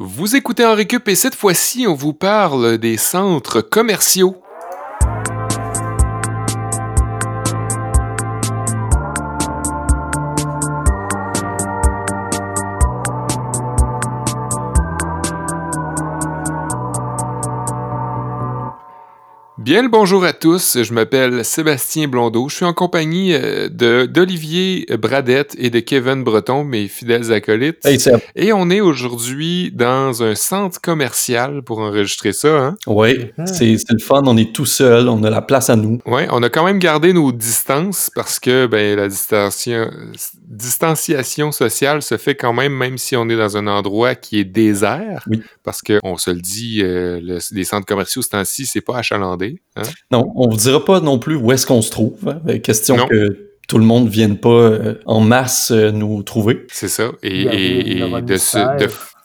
Vous écoutez en récup et cette fois-ci, on vous parle des centres commerciaux. Bien le bonjour à tous, je m'appelle Sébastien Blondeau, je suis en compagnie euh, de d'Olivier Bradette et de Kevin Breton, mes fidèles acolytes. Hey, Seb. Et on est aujourd'hui dans un centre commercial pour enregistrer ça. Hein? Oui, c'est c'est le fun, on est tout seul, on a la place à nous. Ouais, on a quand même gardé nos distances parce que ben, la distanciation, distanciation sociale se fait quand même, même si on est dans un endroit qui est désert. Oui. Parce qu'on se le dit, euh, le- les centres commerciaux ce temps-ci, c'est pas achalandé. hein? Non, on vous dira pas non plus où est-ce qu'on se trouve. hein? Euh, Question Non. que tout le monde vienne pas euh, en masse euh, nous trouver. C'est ça. Et, et- et de.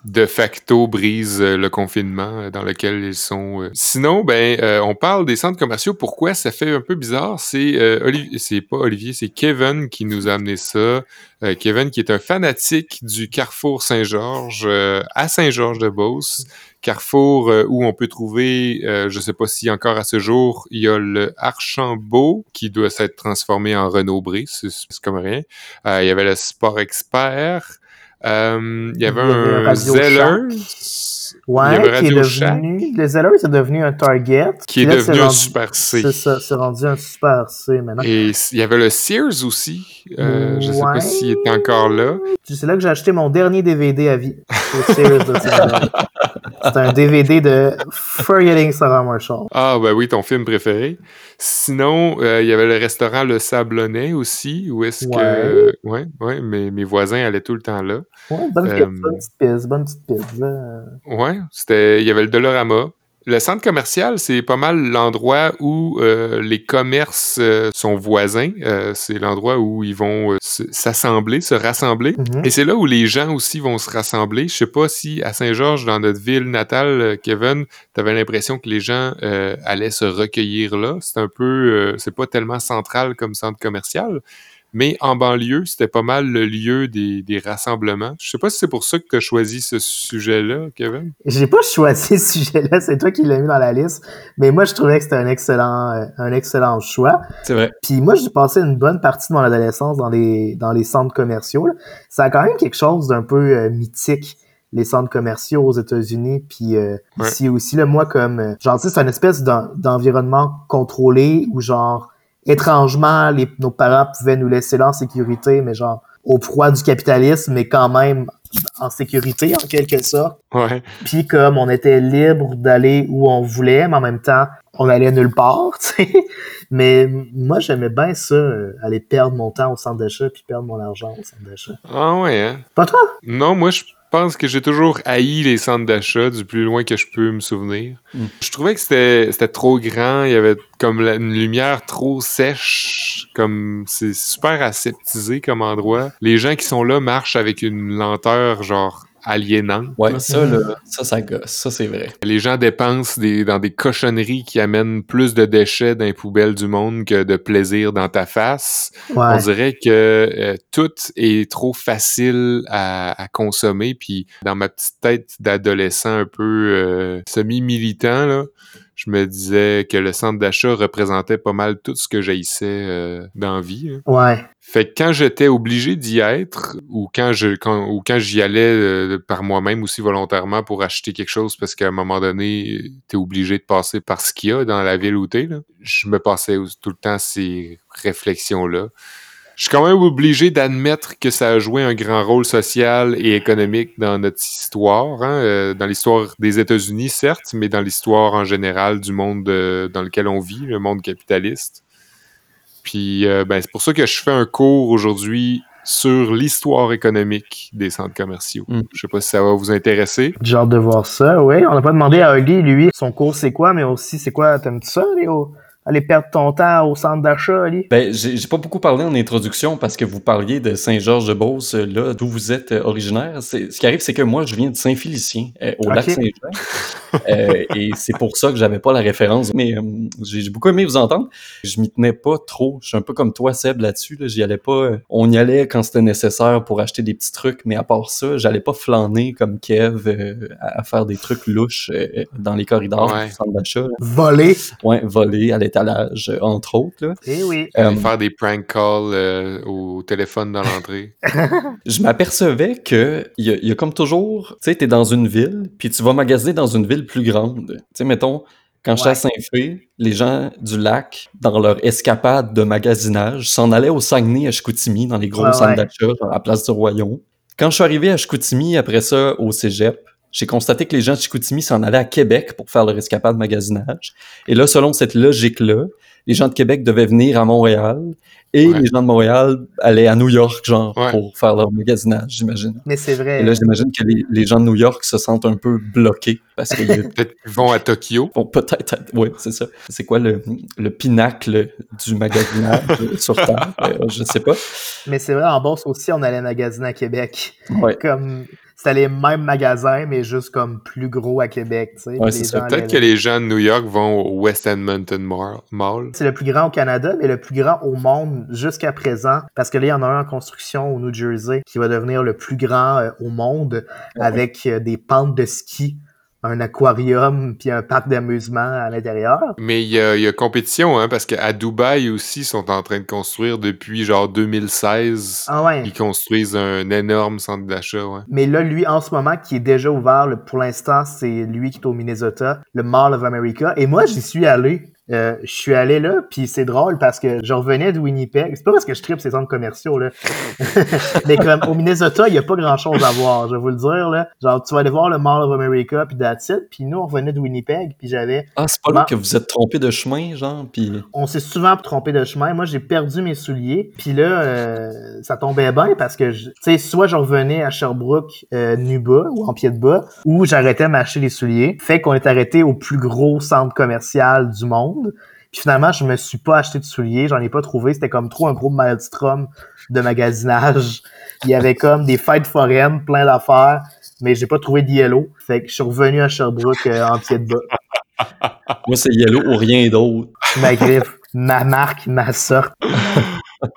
De facto brise euh, le confinement euh, dans lequel ils sont. euh. Sinon, ben, euh, on parle des centres commerciaux. Pourquoi ça fait un peu bizarre? C'est euh, c'est pas Olivier, c'est Kevin qui nous a amené ça. Euh, Kevin qui est un fanatique du Carrefour Saint-Georges à Saint-Georges-de-Beauce. Carrefour où on peut trouver, je sais pas si encore à ce jour, il y a le Archambault qui doit s'être transformé en Renault Bré, c'est comme rien. Il y avait le Sport Expert. Euh, il y avait un Radio Zellers. Ouais, il y avait qui est devenu. Le Zeller, c'est devenu un Target. qui est là, devenu un rendu- Super C. C'est ça, c'est rendu un Super C maintenant. Et il y avait le Sears aussi. Euh, Je sais pas Ouais. s'il est encore là. C'est là que j'ai acheté mon dernier DVD à vie. au Sears de. C'est un DVD de Forgetting Sarah Marshall. Ah, ben oui, ton film préféré. Sinon, euh, il y avait le restaurant Le Sablonnet aussi, où est-ce que... Ouais, ouais, mes, mes voisins allaient tout le temps là. Ouais, bonne, Euh, petite- bonne petite piste, bonne petite piste. là. Ouais, c'était... Il y avait le Dolorama. Le centre commercial, c'est pas mal l'endroit où euh, les commerces euh, sont voisins. Euh, c'est l'endroit où ils vont se- s'assembler, se rassembler. Mhm. Et c'est là où les gens aussi vont se rassembler. Je sais pas si à Saint-Georges, dans notre ville natale, Kevin, t'avais l'impression que les gens allaient se recueillir là. C'est un peu, c'est pas tellement central comme centre commercial, mais en banlieue, c'était pas mal le lieu des, des rassemblements. Je sais pas si c'est pour ça que tu as choisi ce sujet-là, Kevin. J'ai pas choisi ce sujet-là, c'est toi qui l'as mis dans la liste. Mais moi, je trouvais que c'était un excellent, euh, un excellent choix. C'est vrai. Puis moi, j'ai passé une bonne partie de mon adolescence dans les, dans les centres commerciaux. là. Ça a quand même quelque chose d'un peu euh, mythique, les centres commerciaux aux États-Unis, puis euh, Ouais. ici aussi. Là, moi, comme, euh, genre, tu sais, c'est une espèce d'en- d'environnement contrôlé où, genre, étrangement, les, nos parents pouvaient nous laisser là en sécurité, mais genre, au proie du capitalisme, mais quand même en sécurité, en quelque sorte. Ouais. Puis comme on était libre d'aller où on voulait, mais en même temps, on allait nulle part, tu sais. Mais moi, j'aimais bien ça, euh, aller perdre mon temps au centre d'achat puis perdre mon argent au centre d'achat. Ah ouais, hein? Pas toi? Non, moi, je pense que j'ai toujours haï les centres d'achat du plus loin que je peux me souvenir. Mm. Je trouvais que c'était c'était trop grand, il y avait comme la- une lumière trop sèche, comme c'est super aseptisé comme endroit. Les gens qui sont là marchent avec une lenteur genre aliénante. Ouais, ça, ça, ça gosse. Ça, c'est vrai. Les gens dépensent des, dans des cochonneries qui amènent plus de déchets dans les poubelles du monde que de plaisir dans ta face. Ouais. On dirait que euh, tout est trop facile à, à consommer. Puis dans ma petite tête d'adolescent un peu euh, semi-militant, là, je me disais que le centre d'achat représentait pas mal tout ce que j'haïssais euh, dans vie. hein. Ouais. Fait que quand j'étais obligé d'y être, ou quand je quand, ou quand j'y allais euh, par moi-même aussi volontairement pour acheter quelque chose, parce qu'à un moment donné, t'es obligé de passer par ce qu'il y a dans la ville où t'es, là, je me passais tout le temps ces réflexions-là. Je suis quand même obligé d'admettre que ça a joué un grand rôle social et économique dans notre histoire, hein, euh, dans l'histoire des États-Unis, certes, mais dans l'histoire en général du monde euh, dans lequel on vit, le monde capitaliste. Puis euh, ben, c'est pour ça que je fais un cours aujourd'hui sur l'histoire économique des centres commerciaux. Mm. Je sais pas si ça va vous intéresser. J'ai hâte de voir ça, oui. On n'a pas demandé à Huggy, lui, son cours c'est quoi, mais aussi c'est quoi, t'aimes-tu ça, au- aller perdre ton temps au centre d'achat, Ali? Ben, j'ai pas beaucoup parlé en introduction parce que vous parliez de Saint-Georges-de-Beauce, euh, là, d'où vous êtes euh, originaire. Ce qui arrive, c'est que moi, je viens de Saint-Félicien, euh, au lac Saint-Jean. Euh, et c'est pour ça que j'avais pas la référence. Mais euh, j'ai beaucoup aimé vous entendre. Je m'y tenais pas trop. Je suis un peu comme toi, Seb, là-dessus. Là. J'y allais pas. On y allait quand c'était nécessaire pour acheter des petits trucs, mais à part ça, j'allais pas flâner comme Kev euh, à à faire des trucs louches euh, dans les corridors Ouais. du centre d'achat. Volé. Ouais, voler euh, entre autres. Là. Eh oui. Euh, faire des prank calls euh, au téléphone dans l'entrée. je m'apercevais que il y, a- il y a comme toujours, tu sais, t'es dans une ville, puis tu vas magasiner dans une ville plus grande. Tu sais, mettons, quand j'étais à Ouais. Saint-Fé, les gens du lac, dans leur escapade de magasinage, s'en allaient au Saguenay à Chicoutimi, dans les gros Ouais, centres ouais. d'achat, genre à la place du Royaume. Quand je suis arrivé à Chicoutimi, après ça, au cégep, j'ai constaté que les gens de Chicoutimi s'en allaient à Québec pour faire leur escapade magasinage. Et là, selon cette logique-là, les gens de Québec devaient venir à Montréal et Ouais. les gens de Montréal allaient à New York, genre, Ouais. pour faire leur magasinage, j'imagine. Mais c'est vrai. Et là, j'imagine que les, les gens de New York se sentent un peu bloqués parce qu'il y a Peut-être qu'ils vont à Tokyo. Bon, peut-être, oui, c'est ça. C'est quoi le, le pinacle du magasinage sur Terre? Euh, je sais pas. Mais c'est vrai, en bourse aussi, on allait magasiner à Québec. Ouais. Comme c'était les mêmes magasins, mais juste comme plus gros à Québec. Ouais, Peut-être que les gens de New York vont au West Edmonton Mall- Mall. C'est le plus grand au Canada, mais le plus grand au monde jusqu'à présent, parce que là, il y en a un en construction au New Jersey qui va devenir le plus grand euh, au monde avec euh, des pentes de ski, un aquarium, puis un parc d'amusement à l'intérieur. Mais il y y a compétition, hein, parce qu'à Dubaï aussi, ils sont en train de construire depuis genre 2016. Ah ouais. Ils construisent un énorme centre d'achat, ouais. Mais là, lui, en ce moment, qui est déjà ouvert, pour l'instant, c'est lui qui est au Minnesota, le Mall of America. Et moi, j'y suis allé. Euh, je suis allé là, puis c'est drôle parce que je revenais de Winnipeg. C'est pas parce que je tripe ces centres commerciaux, là. Mais comme au Minnesota, il y a pas grand-chose à voir, je vais vous le dire, là. Genre, tu vas aller voir le Mall of America, puis that's it. Puis nous, on revenait de Winnipeg, puis j'avais... Ah, c'est pas là que vous êtes trompé de chemin, genre, puis... On s'est souvent trompé de chemin. Moi, j'ai perdu mes souliers. Puis là, euh, ça tombait bien parce que, je- tu sais, soit je revenais à Sherbrooke euh, nu bas ou en pied de bas, ou j'arrêtais de m'acheter les souliers. Fait qu'on est arrêté au plus gros centre commercial du monde. Puis finalement, je me suis pas acheté de souliers, j'en ai pas trouvé. C'était comme trop un gros maelstrom de magasinage. Il y avait comme des fêtes foraines, plein d'affaires, mais j'ai pas trouvé de yellow. Fait que je suis revenu à Sherbrooke euh, en pied de bas. Moi, c'est Yellow ou rien d'autre. Ma griffe, ma marque, ma sorte.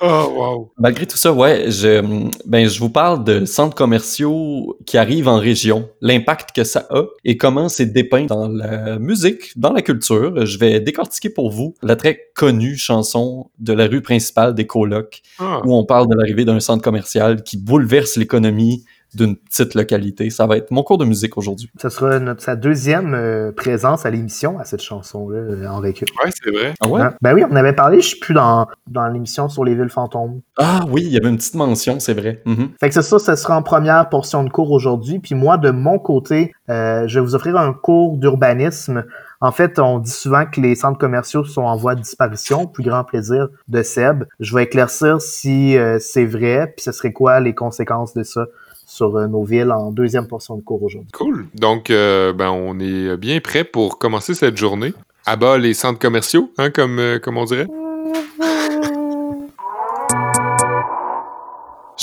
Oh, wow. Malgré tout ça, ouais, je, ben, je vous parle de centres commerciaux qui arrivent en région, l'impact que ça a et comment c'est dépeint dans la musique, dans la culture. Je vais décortiquer pour vous la très connue chanson de la rue principale des colocs, Ah. où on parle de l'arrivée d'un centre commercial qui bouleverse l'économie d'une petite localité. Ça va être mon cours de musique aujourd'hui. Ce sera notre, sa deuxième euh, présence à l'émission, à cette chanson-là, euh, en vécu. Ouais, c'est vrai. Ah ouais? Ben oui, on avait parlé, je suis plus dans, dans l'émission sur les villes fantômes. Ah oui, il y avait une petite mention, c'est vrai. Mhm. Fait que c'est ça, ce sera en première portion de cours aujourd'hui. Puis moi, de mon côté, euh, je vais vous offrir un cours d'urbanisme. En fait, on dit souvent que les centres commerciaux sont en voie de disparition, plus grand plaisir de Seb. Je vais éclaircir si euh, c'est vrai, puis ce serait quoi les conséquences de ça sur euh, nos villes en deuxième portion de cours aujourd'hui. Cool. Donc, euh, ben, on est bien prêt pour commencer cette journée. À bas les centres commerciaux, hein, comme, euh, comme on dirait.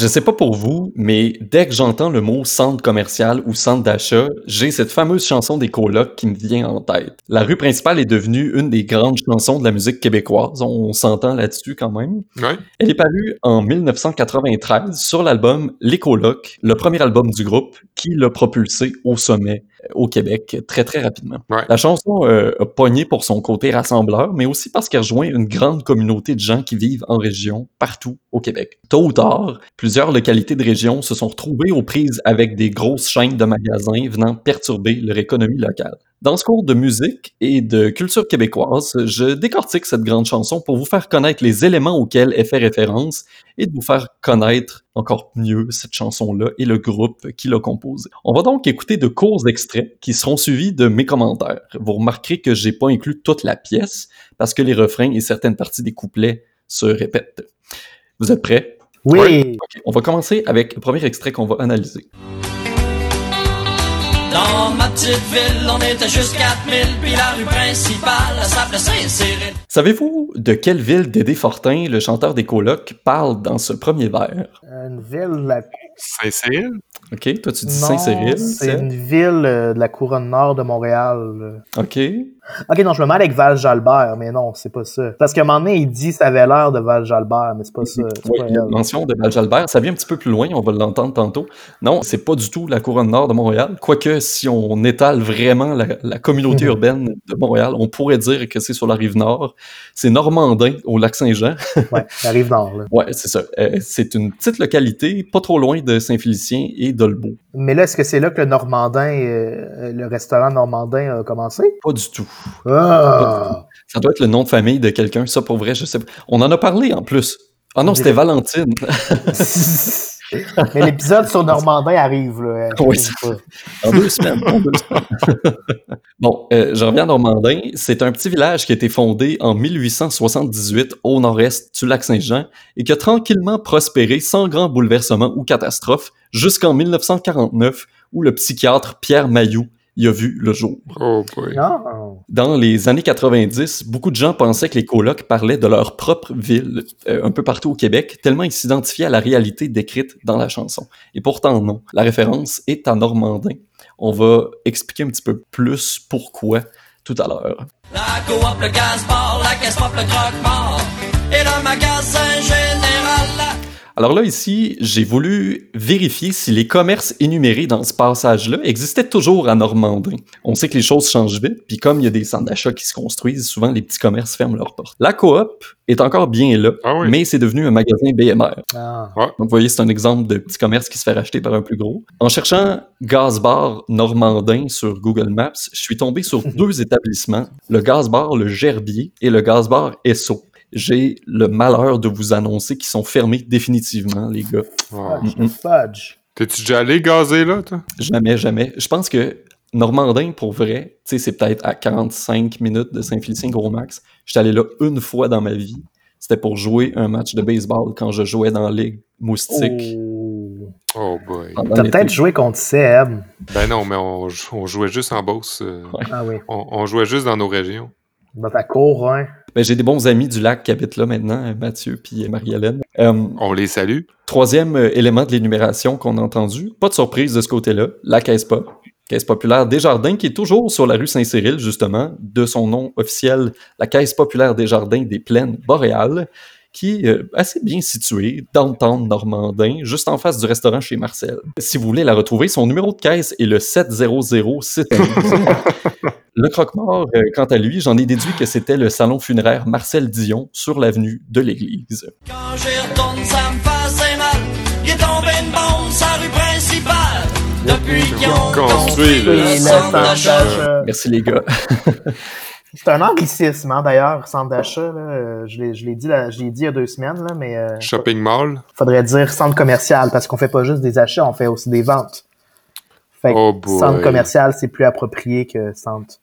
Je sais pas pour vous, mais dès que j'entends le mot centre commercial ou centre d'achat, j'ai cette fameuse chanson des colocs qui me vient en tête. La rue principale est devenue une des grandes chansons de la musique québécoise, on s'entend là-dessus quand même. Ouais. Elle est parue en 1993 sur l'album Les Colocs, le premier album du groupe qui l'a propulsé au sommet au Québec très très rapidement. Ouais. La chanson euh, a pogné pour son côté rassembleur, mais aussi parce qu'elle rejoint une grande communauté de gens qui vivent en région partout au Québec. Tôt ou tard, plusieurs localités de région se sont retrouvées aux prises avec des grosses chaînes de magasins venant perturber leur économie locale. Dans ce cours de musique et de culture québécoise, je décortique cette grande chanson pour vous faire connaître les éléments auxquels elle fait référence et de vous faire connaître encore mieux cette chanson-là et le groupe qui l'a composée. On va donc écouter de courts extraits qui seront suivis de mes commentaires. Vous remarquerez que j'ai pas inclus toute la pièce parce que les refrains et certaines parties des couplets se répètent. Vous êtes prêts? Oui! Ouais. On va commencer avec le premier extrait qu'on va analyser. Dans ma petite ville, on était juste 4000, puis la rue principale, s'appelait Saint-Cyril. Savez-vous de quelle ville Dédé Fortin, le chanteur des colocs, parle dans ce premier vers? Une ville la Saint-Cyril? OK, toi, tu dis Saint-Cyril. C'est une ville euh, de la couronne nord de Montréal. OK. Ok, non, je me mêle avec Val-Jalbert, mais non, c'est pas ça. Parce qu'à un moment donné, il dit ça avait l'air de Val-Jalbert, mais c'est pas ça. c'est Oui, pas il y a elle. une mention de Val-Jalbert. Ça vient un petit peu plus loin, on va l'entendre tantôt. Non, c'est pas du tout la couronne nord de Montréal. Quoique, si on étale vraiment la, la communauté Mhm. urbaine de Montréal, on pourrait dire que c'est sur la rive nord. C'est Normandin, au lac Saint-Jean. Ouais, la rive nord. là. Ouais, c'est ça. Euh, c'est une petite localité, pas trop loin de Saint-Félicien et d'Olbeau. Mais là, est-ce que c'est là que le Normandin, euh, le restaurant Normandin a commencé? Pas du tout. Ah! Ça doit être le nom de famille de quelqu'un. Ça, pour vrai, je sais pas. On en a parlé en plus. Ah non, c'était Valentine. mais l'épisode sur Normandin arrive, là. Oui. En deux semaines. en deux semaines. bon, euh, je reviens à Normandin. C'est un petit village qui a été fondé en 1878 au nord-est du lac Saint-Jean et qui a tranquillement prospéré sans grand bouleversement ou catastrophe jusqu'en 1949 où le psychiatre Pierre Mailloux y a vu le jour. Oh boy. Non. Dans les années 90, beaucoup de gens pensaient que les colocs parlaient de leur propre ville, euh, un peu partout au Québec, tellement ils s'identifiaient à la réalité décrite dans la chanson. Et pourtant non, la référence est à Normandin. On va expliquer un petit peu plus pourquoi tout à l'heure. La coop, le la le croque-mort. Et le magasin général. Alors là, ici, j'ai voulu vérifier si les commerces énumérés dans ce passage-là existaient toujours à Normandin. On sait que les choses changent vite, puis comme il y a des centres d'achat qui se construisent, souvent les petits commerces ferment leurs portes. La coop est encore bien là, Ah oui. mais c'est devenu un magasin BMR. Ah. Donc, vous voyez, c'est un exemple de petit commerce qui se fait racheter par un plus gros. En cherchant Gaz Bar Normandin sur Google Maps, je suis tombé sur deux établissements, le Gaz Bar Le Gerbier et le Gaz Bar Esso. J'ai le malheur de vous annoncer qu'ils sont fermés définitivement, les gars. Wow. Fudge. Mm-mm. Fudge. T'es-tu déjà allé gazer là, toi? Jamais, jamais. Je pense que Normandin, pour vrai, tu sais, c'est peut-être à 45 minutes de Saint-Félicien gros max. J'étais allé là une fois dans ma vie. C'était pour jouer un match de baseball quand je jouais dans la Ligue Moustique. Oh. Oh boy. T'as peut-être joué contre Seb. Ben non, mais on, on jouait juste en Beauce. euh, Ah oui. on, on jouait juste dans nos régions. Dans ta cour, hein. Ben, j'ai des bons amis du lac qui habitent là maintenant, euh, Mathieu puis Marie-Hélène. Euh, On les salue. troisième euh, élément de l'énumération qu'on a entendu, pas de surprise de ce côté-là, la caisse pop. Caisse populaire Desjardins, qui est toujours sur la rue Saint-Cyril, justement, de son nom officiel, la Caisse populaire Desjardins des Plaines boréales, qui est euh, assez bien située, dans le temps de Normandin, juste en face du restaurant chez Marcel. Si vous voulez la retrouver, son numéro de caisse est le 700 Le croque-mort, euh, quant à lui, j'en ai déduit que c'était le salon funéraire Marcel Dion sur l'avenue de l'église. Quand j'y retourne, ça me fait assez mal. Il est tombé une bombe sur la rue principale. Depuis qu'ils ont Construit le centre. Merci les gars. C'est un anglicisme, hein, d'ailleurs, centre d'achat. là. Euh, Je l'ai je l'ai dit, là- je l'ai dit il y a deux semaines, là, mais euh, Shopping mall. faudrait dire centre commercial parce qu'on fait pas juste des achats, on fait aussi des ventes. Fait que Oh boy. centre commercial, c'est plus approprié que centre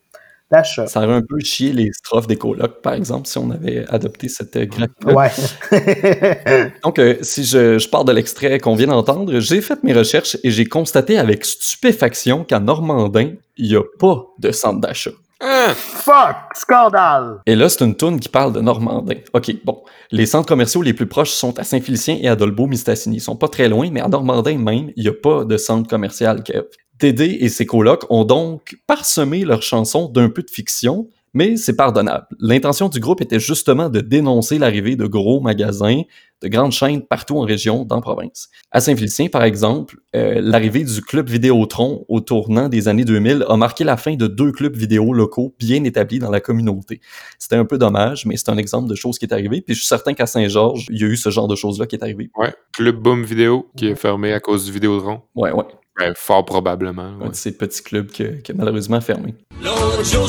d'achat. Ça aurait un peu chié les strophes des colocs, par exemple, si on avait adopté cette euh, graphique-là. Ouais. Donc, euh, si je, je pars de l'extrait qu'on vient d'entendre, j'ai fait mes recherches et j'ai constaté avec stupéfaction qu'à Normandin, il n'y a pas de centre d'achat. Hein? Fuck! Scandale! Et là, c'est une toune qui parle de Normandin. OK, bon. Les centres commerciaux les plus proches sont à Saint-Félicien et à Dolbeau-Mistassini. Ils sont pas très loin, mais à Normandin même, il n'y a pas de centre commercial, Kev. Dédé et ses colocs ont donc parsemé leurs chansons d'un peu de fiction, mais c'est pardonnable. L'intention du groupe était justement de dénoncer l'arrivée de gros magasins, de grandes chaînes partout en région, dans la province. À Saint-Félicien, par exemple, euh, l'arrivée du club Vidéotron au tournant des années 2000 a marqué la fin de deux clubs vidéo locaux bien établis dans la communauté. C'était un peu dommage, mais c'est un exemple de choses qui est arrivé. Puis je suis certain qu'à Saint-Georges, il y a eu ce genre de choses-là qui est arrivé. Ouais. Club Boom Vidéo qui est fermé à cause du Vidéotron. Ouais, ouais. Ben, fort probablement. Un ouais. de ces petits clubs qui a, qui a malheureusement fermé. L'autre jour,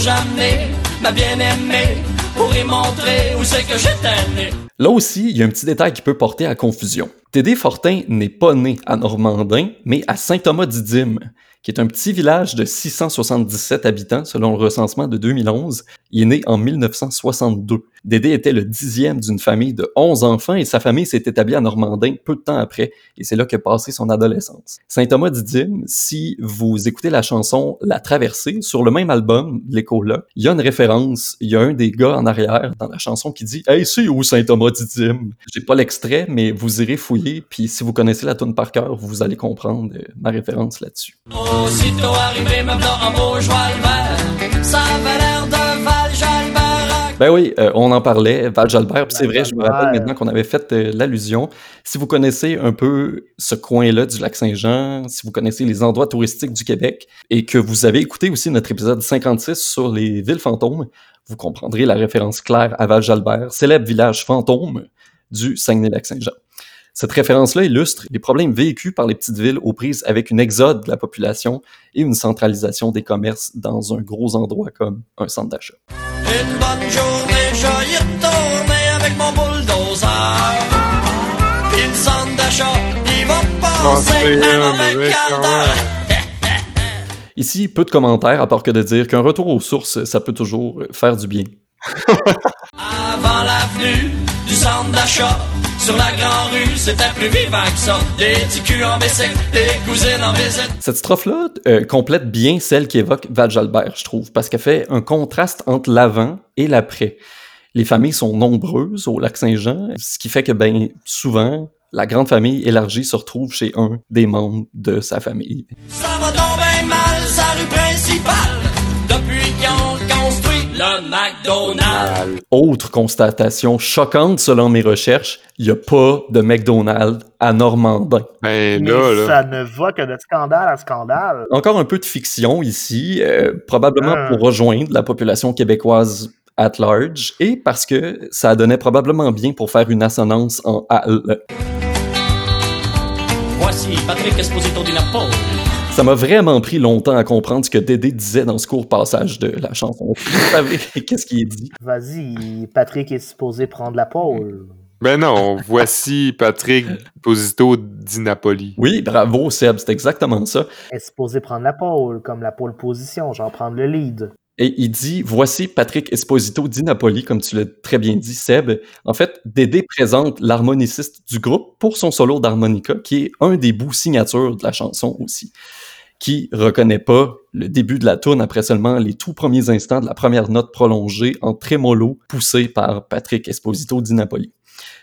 ma bien-aimée pour y montrer où c'est que j'étais né. Là aussi, il y a un petit détail qui peut porter à confusion. Tédé Fortin n'est pas né à Normandin, mais à Saint-Thomas-Didyme, qui est un petit village de 677 habitants selon le recensement de 2011. Il est né en 1962. Dédé était le dixième d'une famille de 11 enfants et sa famille s'est établie à Normandin peu de temps après, et c'est là qu'a passé son adolescence. Saint-Thomas-Didyme, si vous écoutez la chanson La Traversée, sur le même album, l'écho-là, il y a une référence, il y a un des gars en arrière dans la chanson qui dit « Hey, c'est où Saint-Thomas-Didyme? » J'ai pas l'extrait, mais vous irez fouiller puis si vous connaissez la tune par cœur, vous allez comprendre euh, ma référence là-dessus. Aussitôt arrivé. Ça avait l'air. Ben oui, euh, on en parlait, Val Jalbert, puis c'est vrai, je me rappelle maintenant qu'on avait fait euh, l'allusion. Si vous connaissez un peu ce coin-là du lac Saint-Jean, si vous connaissez les endroits touristiques du Québec, et que vous avez écouté aussi notre épisode 56 sur les villes fantômes, vous comprendrez la référence claire à Val Jalbert, célèbre village fantôme du Saguenay-Lac-Saint-Jean. Cette référence-là illustre les problèmes vécus par les petites villes aux prises avec une exode de la population et une centralisation des commerces dans un gros endroit comme un centre d'achat. Une bonne journée, je y retourner avec mon bulldozer. Puis le centre d'achat, il va passer c'est un un mauvais mauvais quart quart d'heure. Ici, peu de commentaires, à part que de dire qu'un retour aux sources, ça peut toujours faire du bien. Avant l'avenue du centre d'achat, sur la grande rue, c'était plus vivant que ça. Des petits culs en bicycle, des cousines en visite. Cette strophe-là euh, complète bien celle qui évoque Val Jalbert, je trouve, parce qu'elle fait un contraste entre l'avant et l'après. Les familles sont nombreuses au lac Saint-Jean, ce qui fait que, ben, souvent, la grande famille élargie se retrouve chez un des membres de sa famille. Ça va tomber mal, sa rue principale, McDonald's. Autre constatation choquante selon mes recherches, il n'y a pas de McDonald's à Normandin. Ben Mais là, là. ça ne va que de scandale à scandale. Encore un peu de fiction ici, euh, probablement Ah. pour rejoindre la population québécoise at large, et parce que ça donnait probablement bien pour faire une assonance en AL. Voici Patrick Esposito di Napoli. Ça m'a vraiment pris longtemps à comprendre ce que Dédé disait dans ce court passage de la chanson. Vous savez qu'est-ce qu'il dit? Vas-y, Patrick est supposé prendre la pôle. Ben non, voici Patrick Posito di Napoli. Oui, bravo Seb, c'est exactement ça. est supposé prendre la pôle, comme la pôle position, genre prendre le lead. Et il dit Voici Patrick Esposito di Napoli, comme tu l'as très bien dit, Seb. En fait, Dédé présente l'harmoniciste du groupe pour son solo d'harmonica, qui est un des bouts signatures de la chanson aussi. Qui reconnaît pas le début de la tune après seulement les tout premiers instants de la première note prolongée en trémolo poussée par Patrick Esposito di Napoli.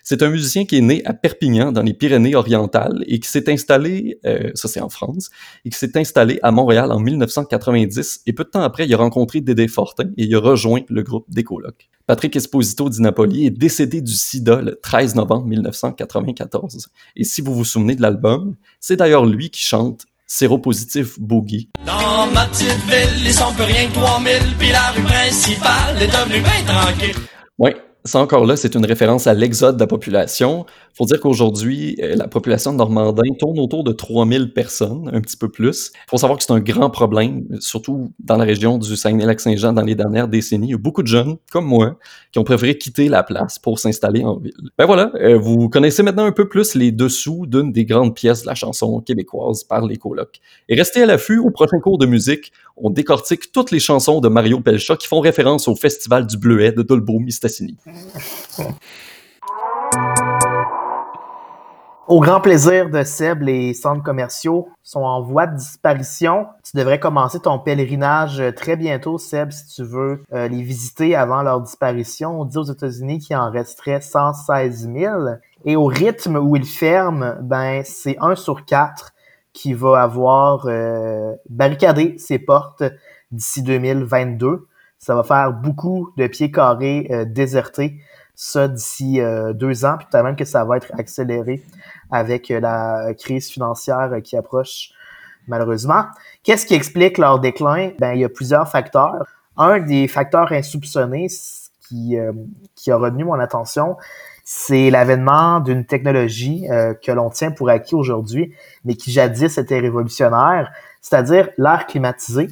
C'est un musicien qui est né à Perpignan, dans les Pyrénées-Orientales, et qui s'est installé, euh, ça c'est en France, et qui s'est installé à Montréal en 1990. Et peu de temps après, il a rencontré Dédé Fortin et il a rejoint le groupe des colocs. Patrick Esposito di Napoli est décédé du sida le 13 novembre 1994. Et si vous vous souvenez de l'album, c'est d'ailleurs lui qui chante Séropositif Boogie. Dans ma petite ville, ils sont plus rien que 3000, puis la rue principale est devenue bien tranquille. Ouais, ça encore là, c'est une référence à l'exode de la population. Faut dire qu'aujourd'hui, euh, la population de Normandin tourne autour de 3000 personnes, un petit peu plus. Faut savoir que c'est un grand problème, surtout dans la région du Saguenay-Lac-Saint-Jean dans les dernières décennies. Il y a beaucoup de jeunes, comme moi, qui ont préféré quitter la place pour s'installer en ville. Ben voilà, euh, vous connaissez maintenant un peu plus les dessous d'une des grandes pièces de la chanson québécoise par les colocs. Et restez à l'affût au prochain cours de musique. On décortique toutes les chansons de Mario Pelcha qui font référence au Festival du Bleuet de Dolbeau-Mistassini. Au grand plaisir de Seb, les centres commerciaux sont en voie de disparition. Tu devrais commencer ton pèlerinage euh, très bientôt, Seb, si tu veux euh, les visiter avant leur disparition. On dit aux États-Unis qu'il en resterait 116 000. Et au rythme où ils ferment, ben c'est un sur quatre qui va avoir euh, barricadé ses portes d'ici 2022. Ça va faire beaucoup de pieds carrés désertés, ça d'ici euh, deux ans, puis peut-être même que ça va être accéléré avec euh, la crise financière euh, qui approche malheureusement. Qu'est-ce qui explique leur déclin? Ben, il y a plusieurs facteurs. Un des facteurs insoupçonnés qui, euh, qui a retenu mon attention, c'est l'avènement d'une technologie que l'on tient pour acquis aujourd'hui, mais qui jadis était révolutionnaire, c'est-à-dire l'air climatisé.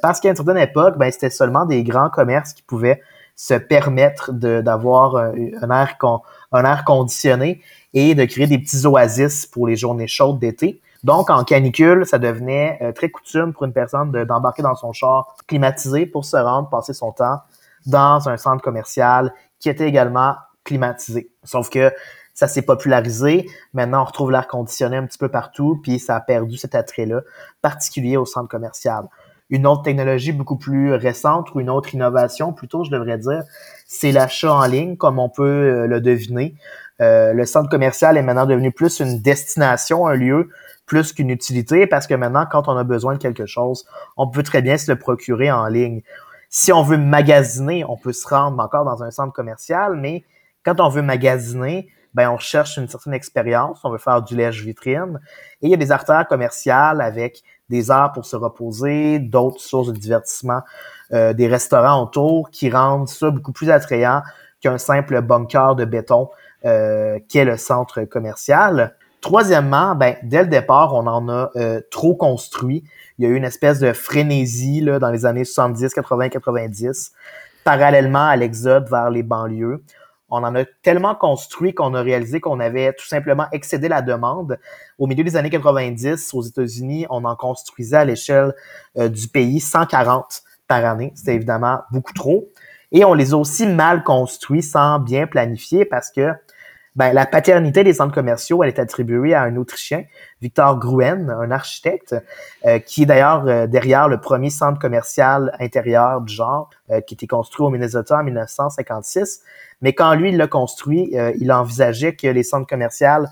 Parce qu'à une certaine époque, ben, c'était seulement des grands commerces qui pouvaient se permettre d'avoir un, un air con- un air conditionné et de créer des petits oasis pour les journées chaudes d'été. Donc, en canicule, ça devenait euh, très coutume pour une personne de- d'embarquer dans son char climatisé pour se rendre, passer son temps dans un centre commercial qui était également climatisé. Sauf que ça s'est popularisé. Maintenant, on retrouve l'air conditionné un petit peu partout, puis ça a perdu cet attrait-là, particulier au centre commercial. Une autre technologie beaucoup plus récente ou une autre innovation, plutôt, je devrais dire, c'est l'achat en ligne, comme on peut euh, le deviner. Euh, le centre commercial est maintenant devenu plus une destination, un lieu, plus qu'une utilité, parce que maintenant, quand on a besoin de quelque chose, on peut très bien se le procurer en ligne. Si on veut magasiner, on peut se rendre encore dans un centre commercial, mais quand on veut magasiner, ben on cherche une certaine expérience, on veut faire du lèche-vitrine. Et il y a des artères commerciales avec des heures pour se reposer, d'autres sources de divertissement, euh, des restaurants autour qui rendent ça beaucoup plus attrayant qu'un simple bunker de béton euh, qu'est le centre commercial. Troisièmement, ben, dès le départ, on en a euh, trop construit. Il y a eu une espèce de frénésie là, dans les années 70, 80, 90, parallèlement à l'exode vers les banlieues. On en a tellement construit qu'on a réalisé qu'on avait tout simplement excédé la demande. Au milieu des années 90, aux États-Unis, on en construisait à l'échelle euh, du pays 140 par année. C'était évidemment beaucoup trop. Et on les a aussi mal construits sans bien planifier parce que ben, la paternité des centres commerciaux, elle est attribuée à un Autrichien, Victor Gruen, un architecte, euh, qui est d'ailleurs euh, derrière le premier centre commercial intérieur du genre, euh, qui était construit au Minnesota en 1956. Mais quand lui, il l'a construit, il envisageait que les centres commerciaux,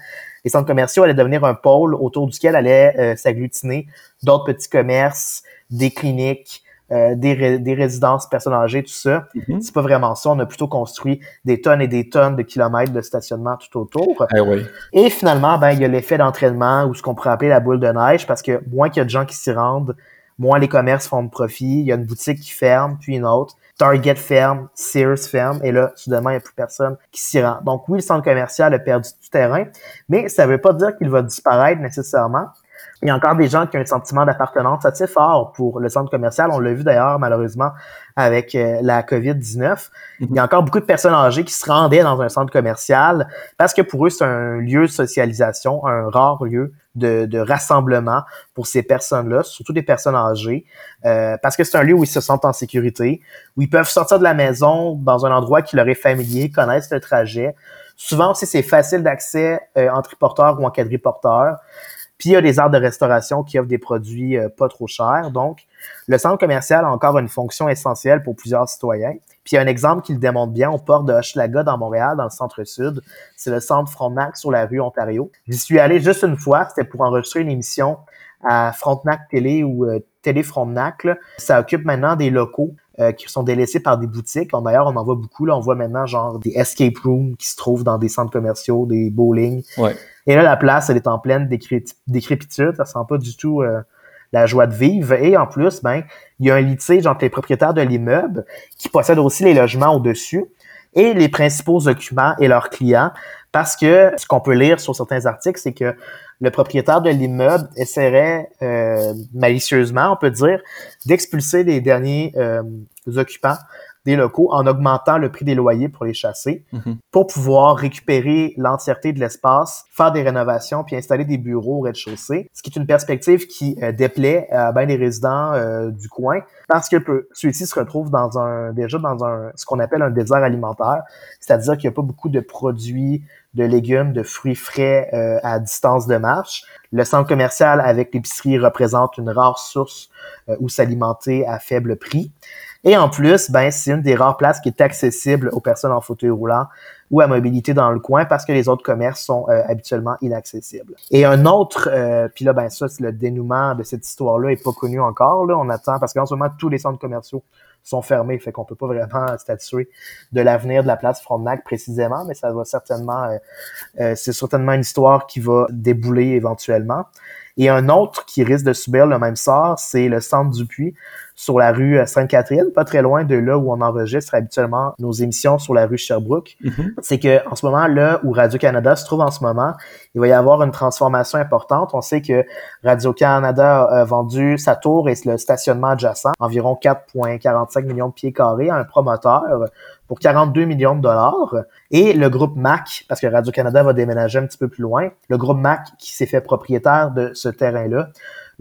les centres commerciaux allaient devenir un pôle autour duquel allaient s'agglutiner d'autres petits commerces, des cliniques, euh, des, des, résidences personnes âgées, tout ça. Mm-hmm. C'est pas vraiment ça. On a plutôt construit des tonnes et des tonnes de kilomètres de stationnement tout autour. Eh oui. Et finalement, ben, il y a l'effet d'entraînement ou ce qu'on pourrait appeler la boule de neige parce que moins qu'il y a de gens qui s'y rendent, moins les commerces font de profit. Il y a une boutique qui ferme, puis une autre. Target ferme, Sears ferme, et là, soudainement, il n'y a plus personne qui s'y rend. Donc oui, le centre commercial a perdu du terrain, mais ça ne veut pas dire qu'il va disparaître nécessairement. Il y a encore des gens qui ont un sentiment d'appartenance assez fort pour le centre commercial. On l'a vu d'ailleurs, malheureusement, avec euh, la COVID-19. Il y a encore beaucoup de personnes âgées qui se rendaient dans un centre commercial parce que pour eux, c'est un lieu de socialisation, un rare lieu de, de rassemblement pour ces personnes-là, surtout des personnes âgées, euh, parce que c'est un lieu où ils se sentent en sécurité, où ils peuvent sortir de la maison dans un endroit qui leur est familier, connaissent le trajet. Souvent aussi, c'est facile d'accès euh, en triporteur ou en quadriporteur. Puis il y a des arts de restauration qui offrent des produits euh, pas trop chers. Donc, le centre commercial a encore une fonction essentielle pour plusieurs citoyens. Puis il y a un exemple qui le démontre bien au port de Hochelaga dans Montréal, dans le centre-sud. C'est le centre Frontenac sur la rue Ontario. J'y suis allé juste une fois, c'était pour enregistrer une émission à Frontenac Télé ou euh, Télé Frontenac. Ça occupe maintenant des locaux euh, qui sont délaissés par des boutiques. D'ailleurs, on en voit beaucoup. Là, on voit maintenant genre des escape rooms qui se trouvent dans des centres commerciaux, des bowling. Et là, la place, elle est en pleine décrépitude. Ça sent pas du tout euh, la joie de vivre. Et en plus, ben, il y a un litige entre les propriétaires de l'immeuble qui possèdent aussi les logements au-dessus et les principaux occupants et leurs clients. Parce que ce qu'on peut lire sur certains articles, c'est que le propriétaire de l'immeuble essaierait euh, malicieusement, on peut dire, d'expulser les derniers euh, occupants des locaux en augmentant le prix des loyers pour les chasser, Mhm. pour pouvoir récupérer l'entièreté de l'espace, faire des rénovations, puis installer des bureaux au rez-de-chaussée, ce qui est une perspective qui euh, déplaît à bien des résidents euh, du coin, parce que ceux-ci se retrouvent dans un déjà dans un ce qu'on appelle un désert alimentaire, c'est-à-dire qu'il n'y a pas beaucoup de produits de légumes, de fruits frais euh, à distance de marche. Le centre commercial avec l'épicerie représente une rare source euh, où s'alimenter à faible prix. Et en plus, ben, c'est une des rares places qui est accessible aux personnes en fauteuil roulant ou à mobilité dans le coin parce que les autres commerces sont euh, habituellement inaccessibles. Et un autre, euh, puis là, ben ça, c'est le dénouement de cette histoire-là est pas connu encore. Là, on attend parce qu'en ce moment, tous les centres commerciaux sont fermés, fait qu'on peut pas vraiment statuer de l'avenir de la place Frontenac précisément, mais ça va certainement, euh, euh, c'est certainement une histoire qui va débouler éventuellement. Et un autre qui risque de subir le même sort, c'est le centre du Puy sur la rue euh, Sainte-Catherine, pas très loin de là où on enregistre habituellement nos émissions sur la rue Sherbrooke. Mhm. C'est que en ce moment, là où Radio-Canada se trouve en ce moment, il va y avoir une transformation importante. On sait que Radio-Canada a vendu sa tour et le stationnement adjacent, environ 4,45 millions de pieds carrés à un promoteur pour 42 millions de dollars. Et le groupe MAC, parce que Radio-Canada va déménager un petit peu plus loin, le groupe MAC qui s'est fait propriétaire de ce terrain-là,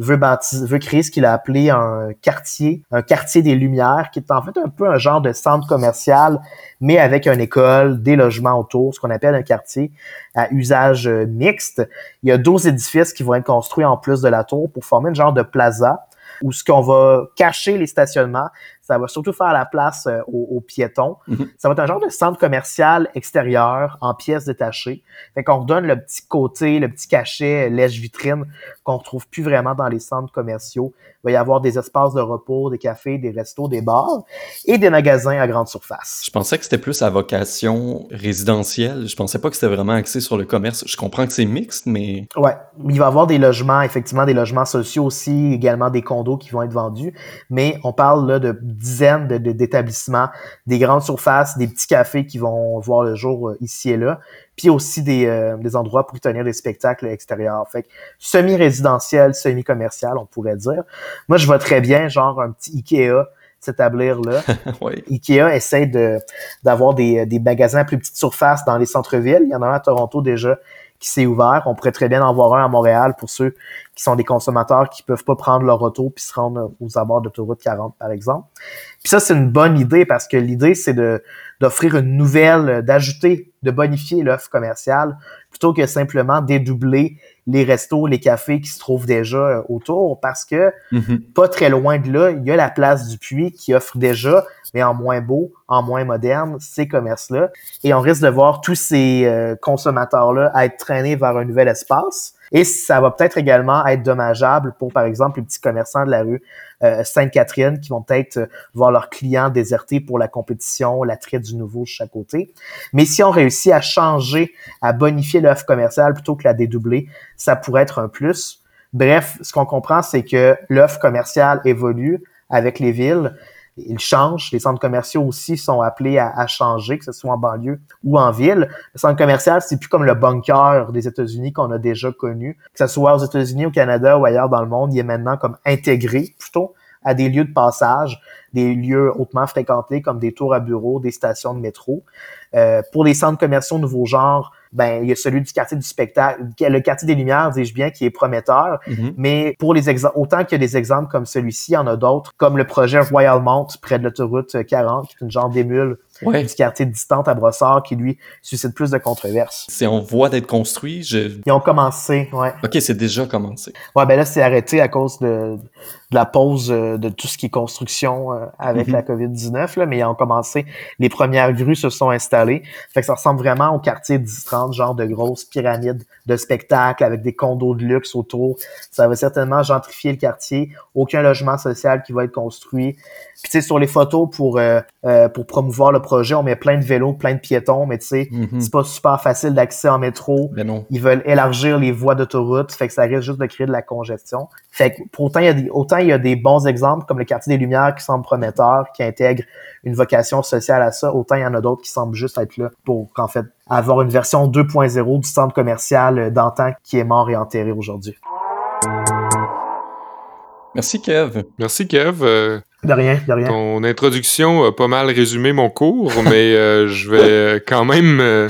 veut, créer ce qu'il a appelé un quartier, un quartier des Lumières, qui est en fait un peu un genre de centre commercial, mais avec une école, des logements autour, ce qu'on appelle un quartier à usage euh, mixte. Il y a 12 édifices qui vont être construits en plus de la tour pour former une genre de plaza où ce qu'on va cacher les stationnements, Ça va surtout faire la place euh, aux, aux piétons. Mhm. Ça va être un genre de centre commercial extérieur en pièces détachées. Fait qu'on redonne le petit côté, le petit cachet, euh, lèche-vitrine qu'on retrouve plus vraiment dans les centres commerciaux. Il va y avoir des espaces de repos, des cafés, des restos, des bars et des magasins à grande surface. Je pensais que c'était plus à vocation résidentielle. Je pensais pas que c'était vraiment axé sur le commerce. Je comprends que c'est mixte, mais Ouais, il va y avoir des logements, effectivement, des logements sociaux aussi, également des condos qui vont être vendus, mais on parle là de dizaines de- de- d'établissements, des grandes surfaces, des petits cafés qui vont voir le jour euh, ici et là, puis aussi des, euh, des endroits pour y tenir des spectacles extérieurs. Fait que semi-résidentiel, semi-commercial, on pourrait dire. Moi, je vois très bien, genre, un petit Ikea s'établir là. ouais. Ikea essaie de d'avoir des, des magasins à plus petite surface dans les centres-villes. Il y en a un à Toronto déjà qui s'est ouvert. On pourrait très bien en voir un à Montréal pour ceux qui sont des consommateurs qui peuvent pas prendre leur auto puis se rendre aux abords d'autoroute 40, par exemple. Puis ça, c'est une bonne idée parce que l'idée, c'est de d'offrir une nouvelle, d'ajouter, de bonifier l'offre commerciale plutôt que simplement dédoubler les restos, les cafés qui se trouvent déjà euh, autour parce que Mhm. pas très loin de là, il y a la place du Puy qui offre déjà, mais en moins beau, en moins moderne, ces commerces-là. Et on risque de voir tous ces euh, consommateurs-là être traînés vers un nouvel espace. Et ça va peut-être également être dommageable pour, par exemple, les petits commerçants de la rue euh, Sainte-Catherine qui vont peut-être euh, voir leurs clients désertés pour la compétition, l'attrait du nouveau de chaque côté. Mais si on réussit à changer, à bonifier l'offre commerciale plutôt que la dédoubler, ça pourrait être un plus. Bref, ce qu'on comprend, c'est que l'offre commerciale évolue avec les villes. Il change. Les centres commerciaux aussi sont appelés à, à changer, que ce soit en banlieue ou en ville. Le centre commercial, c'est plus comme le bunker des États-Unis qu'on a déjà connu. Que ce soit aux États-Unis, au Canada ou ailleurs dans le monde, il est maintenant comme intégré plutôt à des lieux de passage, des lieux hautement fréquentés comme des tours à bureaux, des stations de métro. Euh, pour les centres commerciaux nouveau genre, ben il y a celui du quartier du spectacle, le quartier des Lumières, dis-je bien, qui est prometteur. Mhm. Mais pour les exemples, autant qu'il y a des exemples comme celui-ci, il y en a d'autres, comme le projet Royal Mount près de l'autoroute 40, qui est une genre d'émule Ouais. du quartier distant à Brossard, qui lui suscite plus de controverses. C'est en voie d'être construit. Je... Ils ont commencé, ouais. Ok, c'est déjà commencé. Ouais, ben là, c'est arrêté à cause de, de la pause euh, de tout ce qui est construction euh, avec Mhm. la COVID-19, là, mais ils ont commencé, les premières grues se sont installées. Fait que ça ressemble vraiment au quartier 10-30, genre de grosses pyramides de spectacles avec des condos de luxe autour. Ça va certainement gentrifier le quartier. Aucun logement social qui va être construit. Puis tu sais, sur les photos pour, euh, euh, pour promouvoir le projet, on met plein de vélos, plein de piétons, mais tu sais, Mhm. c'est pas super facile d'accès en métro. Ben non. Ils veulent élargir les voies d'autoroute, fait que ça risque juste de créer de la congestion. Fait que pour autant il y a des, autant il y a des bons exemples comme le quartier des Lumières qui semble prometteur, qui intègre une vocation sociale à ça, autant il y en a d'autres qui semblent juste être là pour en fait avoir une version 2.0 du centre commercial d'antan qui est mort et enterré aujourd'hui. Merci, Kev. Merci, Kev. Euh, De rien, de rien. ton introduction a pas mal résumé mon cours, mais euh, je vais quand même euh,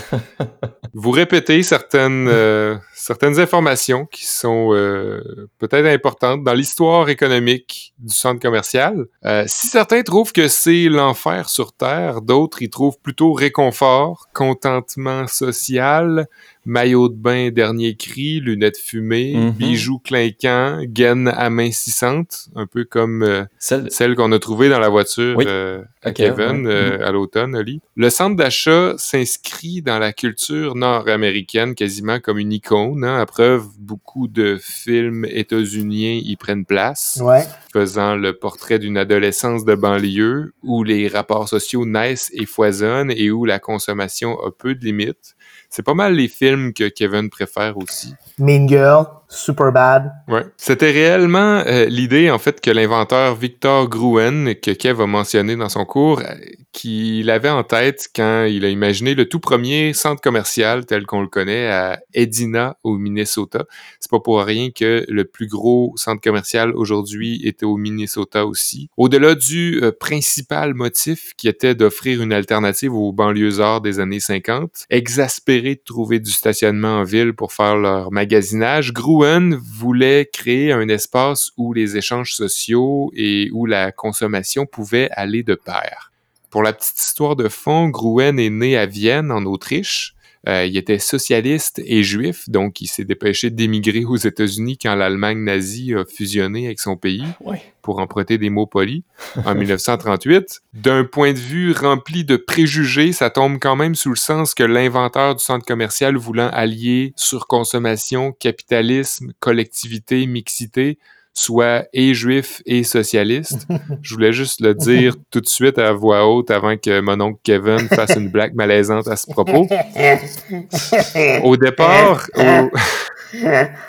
vous répéter certaines, euh, certaines informations qui sont euh, peut-être importantes dans l'histoire économique du centre commercial. Euh, si certains trouvent que c'est l'enfer sur Terre, d'autres y trouvent plutôt réconfort, contentement social, maillot de bain dernier cri, lunettes fumées, Mhm. bijoux clinquants, gaines amincissantes, un peu comme euh, Celle... celle qu'on a trouvée dans la voiture Oui. euh, à Kevin ouais. euh, à l'automne, Oli. Le centre d'achat s'inscrit dans la culture nord-américaine quasiment comme une icône. Hein, à preuve, beaucoup de films états-uniens y prennent place, Ouais. faisant le portrait d'une adolescence de banlieue où les rapports sociaux naissent et foisonnent et où la consommation a peu de limites. C'est pas mal les films que Kevin préfère aussi. Mean Girl, Superbad. Ouais. C'était réellement euh, l'idée, en fait, que l'inventeur Victor Gruen, que Kev a mentionné dans son cours, euh, qu'il avait en tête quand il a imaginé le tout premier centre commercial tel qu'on le connaît à Edina, au Minnesota. C'est pas pour rien que le plus gros centre commercial aujourd'hui était au Minnesota aussi. Au-delà du euh, principal motif qui était d'offrir une alternative aux banlieusards des années 50, exaspérés de trouver du stationnement en ville pour faire leur magasinage, Gruen voulait créer un espace où les échanges sociaux et où la consommation pouvaient aller de pair. Pour la petite histoire de fond, Gruen est né à Vienne, en Autriche, Euh, il était socialiste et juif, donc il s'est dépêché d'émigrer aux États-Unis quand l'Allemagne nazie a fusionné avec son pays, Ouais. pour emprunter des mots polis, en 1938. D'un point de vue rempli de préjugés, ça tombe quand même sous le sens que l'inventeur du centre commercial voulant allier surconsommation, capitalisme, collectivité, mixité, soit et juif et socialiste. Je voulais juste le dire tout de suite à voix haute avant que mon oncle Kevin fasse une blague malaisante à ce propos. Au départ, au,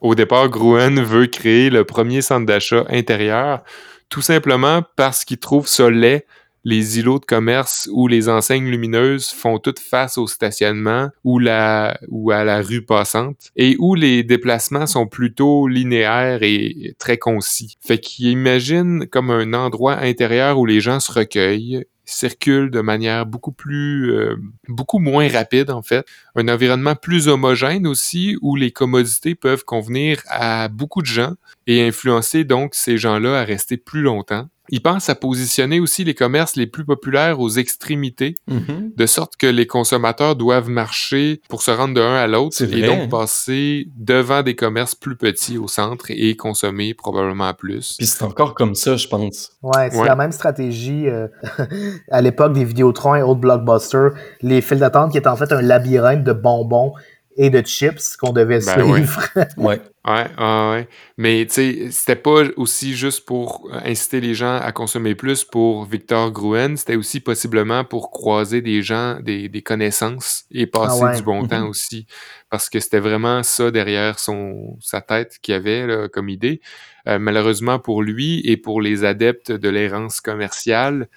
au départ, Gruen veut créer le premier centre d'achat intérieur, tout simplement parce qu'il trouve ça laid. Les îlots de commerce où les enseignes lumineuses font toutes face au stationnement ou, la, ou à la rue passante et où les déplacements sont plutôt linéaires et très concis. Fait qu'il imagine comme un endroit intérieur où les gens se recueillent, circulent de manière beaucoup plus, euh, beaucoup moins rapide en fait. Un environnement plus homogène aussi où les commodités peuvent convenir à beaucoup de gens et influencer donc ces gens-là à rester plus longtemps. Il pense à positionner aussi les commerces les plus populaires aux extrémités, Mhm. de sorte que les consommateurs doivent marcher pour se rendre d'un à l'autre et vrai, donc passer devant des commerces plus petits au centre et consommer probablement plus. Puis c'est encore comme ça, je pense. Ouais, c'est Ouais. la même stratégie euh, à l'époque des Vidéotrons et autres blockbusters. Les files d'attente qui étaient en fait un labyrinthe de bonbons et de chips qu'on devait Ben suivre. Ouais. Ouais, ouais, ouais. Mais tu sais, c'était pas aussi juste pour inciter les gens à consommer plus pour Victor Gruen, c'était aussi possiblement pour croiser des gens, des, des connaissances et passer Ah ouais. du bon temps Mhm. aussi. Parce que c'était vraiment ça derrière son sa tête qu'il avait là, comme idée. Euh, malheureusement pour lui et pour les adeptes de l'errance commerciale,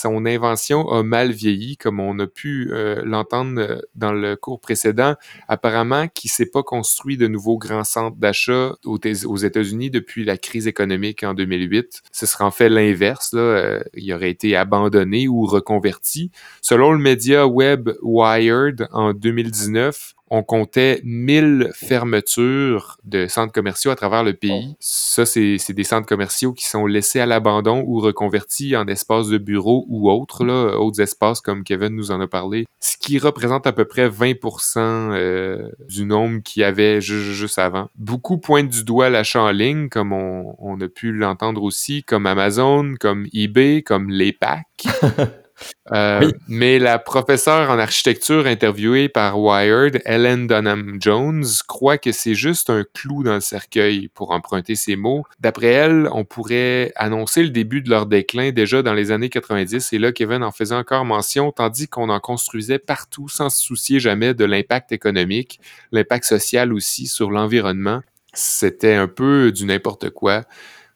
son invention a mal vieilli, comme on a pu euh, l'entendre euh, dans le cours précédent. Apparemment, qui s'est pas construit de nouveaux grands centres d'achat aux, États-Unis depuis la crise économique en 2008. Ce serait en fait l'inverse. Euh, il aurait été abandonné ou reconverti. Selon le média web Wired, en 2019, on comptait 1000 fermetures de centres commerciaux à travers le pays. Ça, c'est c'est des centres commerciaux qui sont laissés à l'abandon ou reconvertis en espaces de bureaux ou autres, là, autres espaces comme Kevin nous en a parlé, ce qui représente à peu près 20% euh, du nombre qu'il y avait ju- ju- juste avant. Beaucoup pointent du doigt l'achat en ligne, comme on, on a pu l'entendre aussi, comme Amazon, comme eBay, comme les packs. Euh, Oui. Mais la professeure en architecture interviewée par Wired, Ellen Dunham Jones, croit que c'est juste un clou dans le cercueil, pour emprunter ses mots. D'après elle, on pourrait annoncer le début de leur déclin déjà dans les années 90, et là, Kevin en faisait encore mention, tandis qu'on en construisait partout sans se soucier jamais de l'impact économique, l'impact social aussi sur l'environnement. C'était un peu du n'importe quoi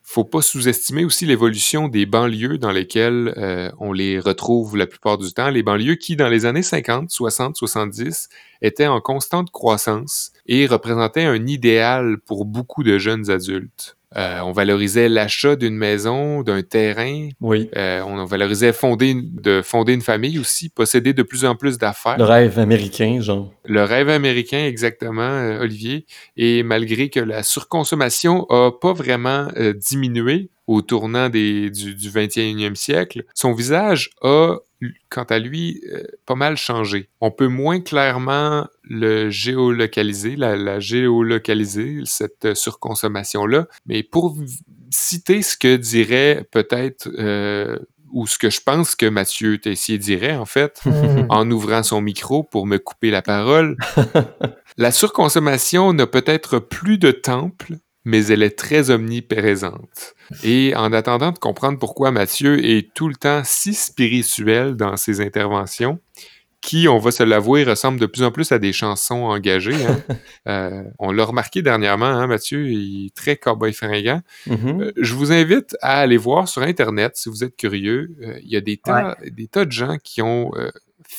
faut pas sous-estimer aussi l'évolution des banlieues dans lesquelles euh, on les retrouve la plupart du temps. Les banlieues qui, dans les années 50, 60, 70, étaient en constante croissance et représentaient un idéal pour beaucoup de jeunes adultes. Euh, on valorisait l'achat d'une maison, d'un terrain. Oui. Euh, on valorisait fonder une- de fonder une famille aussi, posséder de plus en plus d'affaires. Le rêve américain, genre. Le rêve américain, exactement, euh, Olivier. Et malgré que la surconsommation a pas vraiment diminué au tournant des, du, du 21e siècle, son visage a, quant à lui, euh, pas mal changé. On peut moins clairement le géolocaliser, la, la géolocaliser, cette euh, surconsommation-là. Mais pour citer ce que dirait peut-être... euh, ou ce que je pense que Mathieu Tessier dirait, en fait, Hmm. en ouvrant son micro pour me couper la parole. la surconsommation n'a peut-être plus de temple, mais elle est très omniprésente. Et en attendant de comprendre pourquoi Mathieu est tout le temps si spirituel dans ses interventions, qui, on va se l'avouer, ressemble de plus en plus à des chansons engagées. hein. Euh, on l'a remarqué dernièrement, hein, Mathieu, il est très cowboy fringant. Euh, je vous invite à aller voir sur Internet si vous êtes curieux. Euh, Il y a des tas, des tas de gens qui ont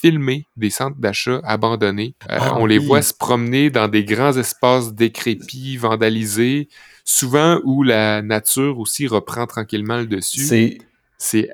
filmé des centres d'achat abandonnés. Euh, Ah on les voit se promener dans des grands espaces décrépits, vandalisés, souvent où la nature aussi reprend tranquillement le dessus. C'est.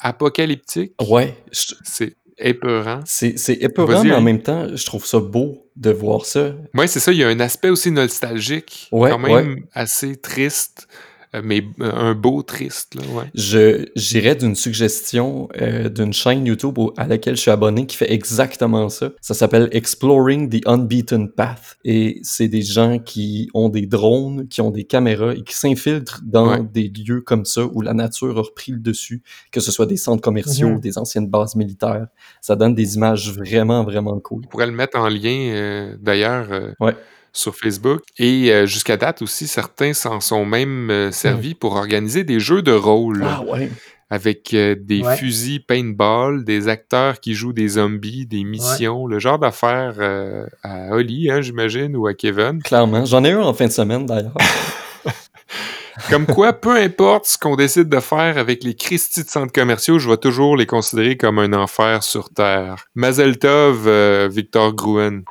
Apocalyptique. Ouais. je- C'est épeurant. C'est épeurant, mais en même temps, je trouve ça beau de voir ça. Oui, c'est ça. Il y a un aspect aussi nostalgique, Ouais, quand même assez triste. Euh, mais euh, un beau triste, là, ouais. Je j'irais d'une suggestion euh, d'une chaîne YouTube au- à laquelle je suis abonné qui fait exactement ça. Ça s'appelle Exploring the Unbeaten Path. Et c'est des gens qui ont des drones, qui ont des caméras et qui s'infiltrent dans Ouais. des lieux comme ça où la nature a repris le dessus, que ce soit des centres commerciaux, Mhm. des anciennes bases militaires. Ça donne des images vraiment, vraiment cool. On pourrait le mettre en lien, euh, d'ailleurs, euh, Ouais. Sur Facebook. Et euh, jusqu'à date aussi, certains s'en sont même euh, servis pour organiser des jeux de rôle. Ah ouais. avec euh, des Ouais. fusils paintball, des acteurs qui jouent des zombies, des missions, le genre d'affaires euh, à Oli, hein, j'imagine, ou à Kevin. Clairement. J'en ai un en fin de semaine d'ailleurs. Comme quoi, peu importe ce qu'on décide de faire avec les Christie de centres commerciaux, je vais toujours les considérer comme un enfer sur Terre. Mazel Tov, euh, Victor Gruen.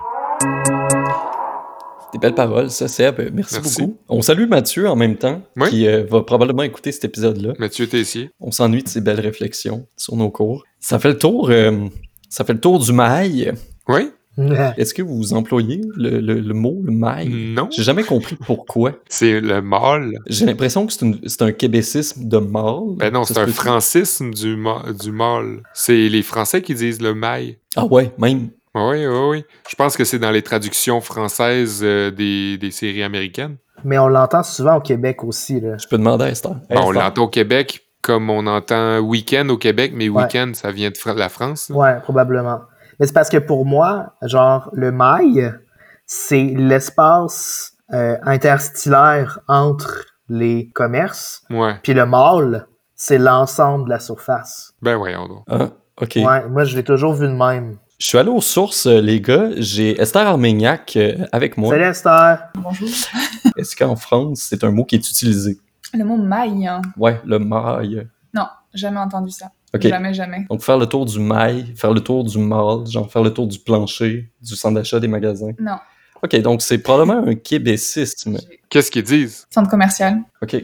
Des belles paroles, ça, Seb. Merci, Merci. beaucoup. On salue Mathieu en même temps, Oui. qui euh, va probablement écouter cet épisode-là. Mathieu Tessier. On s'ennuie de ces belles réflexions sur nos cours. Ça fait le tour, euh, ça fait le tour du mail. Oui? Est-ce que vous employez le, le- le mot, le mail? Non. J'ai jamais compris pourquoi. C'est le mâle. J'ai l'impression que c'est un québécisme de mâle. Ben non, Ça c'est un francisme du, du mâle. C'est les Français qui disent le mail. Ah ouais, même. Oui, oui, oui. Je pense que c'est dans les traductions françaises euh, des, des séries américaines. Mais on l'entend souvent au Québec aussi. Là. Je peux demander à Esther. Hey, Bon, on l'entend au Québec comme on entend week-end au Québec, mais Ouais. week-end, ça vient de Fra- la France. Ouais, probablement. Mais c'est parce que pour moi, genre, le mail, c'est l'espace euh, interstellaire entre les commerces. Ouais. Puis le mâle, c'est l'ensemble de la surface. Ben voyons donc. Ah, ok. Ouais, moi, je l'ai toujours vu de même. Je suis allé aux sources, euh, les gars. J'ai Esther Armagnac euh, avec moi. Salut Esther! Bonjour. Est-ce qu'en France, c'est un mot qui est utilisé? Le mot maille, hein. Ouais, le mail. non, jamais entendu ça. Ok. Jamais, jamais. Donc, faire le tour du mail, faire le tour du mall, genre faire le tour du plancher, du centre d'achat des magasins. Non. Ok, donc c'est probablement un québécisme. Qu'est-ce qu'ils disent? Centre commercial. Ok.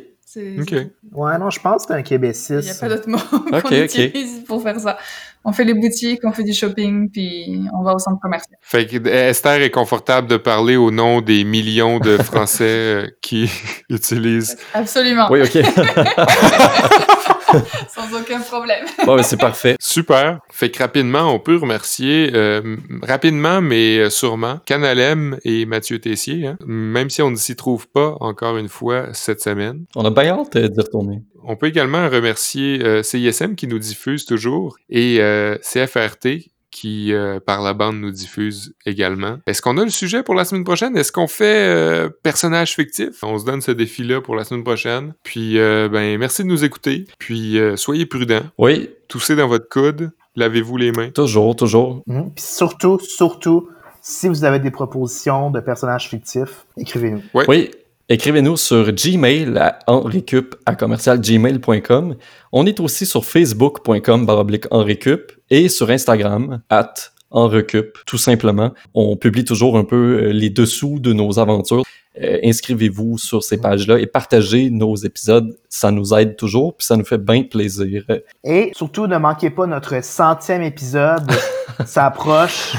OK. Ouais, non, je pense que c'est un Il n'y a québécisme. pas d'autre mot qu'on ok. utilise pour faire ça. On fait les boutiques, on fait du shopping, puis on va au centre commercial. Fait que euh, Esther est confortable de parler au nom des millions de Français euh, qui utilisent. Absolument. Oui, ok. Sans aucun problème. bon, ben, c'est parfait. Super. Fait que rapidement, on peut remercier, euh, rapidement, mais sûrement, Canalem et Mathieu Tessier, hein, même si on ne s'y trouve pas encore une fois cette semaine. On a bien hâte euh, d'y retourner. On peut également remercier euh, CISM qui nous diffuse toujours et euh, CFRT qui, euh, par la bande, nous diffuse également. Est-ce qu'on a le sujet pour la semaine prochaine? Est-ce qu'on fait euh, personnage fictif? On se donne ce défi-là pour la semaine prochaine. Puis, euh, ben, merci de nous écouter. Puis, euh, soyez prudents. Oui, Toussez dans votre coude. Lavez-vous les mains. toujours, toujours. Mhm. Puis surtout, surtout, si vous avez des propositions de personnages fictifs, écrivez-nous. Ouais. Oui, écrivez-nous sur Gmail à enrecup à commercialgmail.com. On est aussi sur facebook.com baroblique enrecup et sur Instagram at enrecup, tout simplement. On publie toujours un peu euh, les dessous de nos aventures. Euh, Inscrivez-vous sur ces pages-là et partagez nos épisodes. Ça nous aide toujours, puis ça nous fait bien plaisir. Et surtout, ne manquez pas notre centième épisode. Ça approche.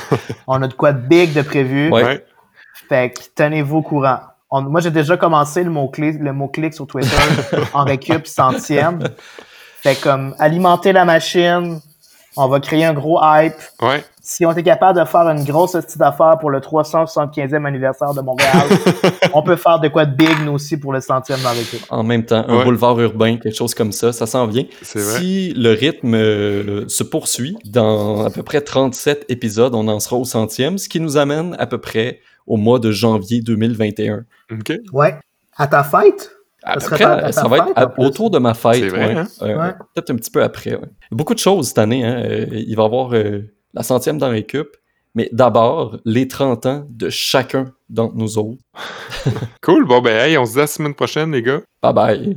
On a de quoi de big de prévu. Ouais. Fait que tenez-vous au courant. On- moi, j'ai déjà commencé le mot-clé, le mot-clic sur Twitter en récup centième. Fait comme alimenter la machine. On va créer un gros hype. Ouais. Si on est capable de faire une grosse petite affaire pour le 375e anniversaire de Montréal, on peut faire de quoi de big, nous aussi, pour le centième dans l'équipe. En même temps, un Ouais. boulevard urbain, quelque chose comme ça, ça s'en vient. Vrai. Si le rythme euh, se poursuit, dans à peu près 37 épisodes, on en sera au centième, ce qui nous amène à peu près au mois de janvier 2021. OK. Ouais. À ta fête? À Ça ta- ta va être fête, autour de ma fête. C'est vrai, ouais. hein? Euh, Ouais. Peut-être un petit peu après. ouais. Beaucoup de choses cette année. Hein. Euh, il va y avoir euh, la centième dans récup, mais d'abord les 30 ans de chacun d'entre nous autres. Cool. Bon, ben, hey, on se dit à la semaine prochaine, les gars. Bye bye.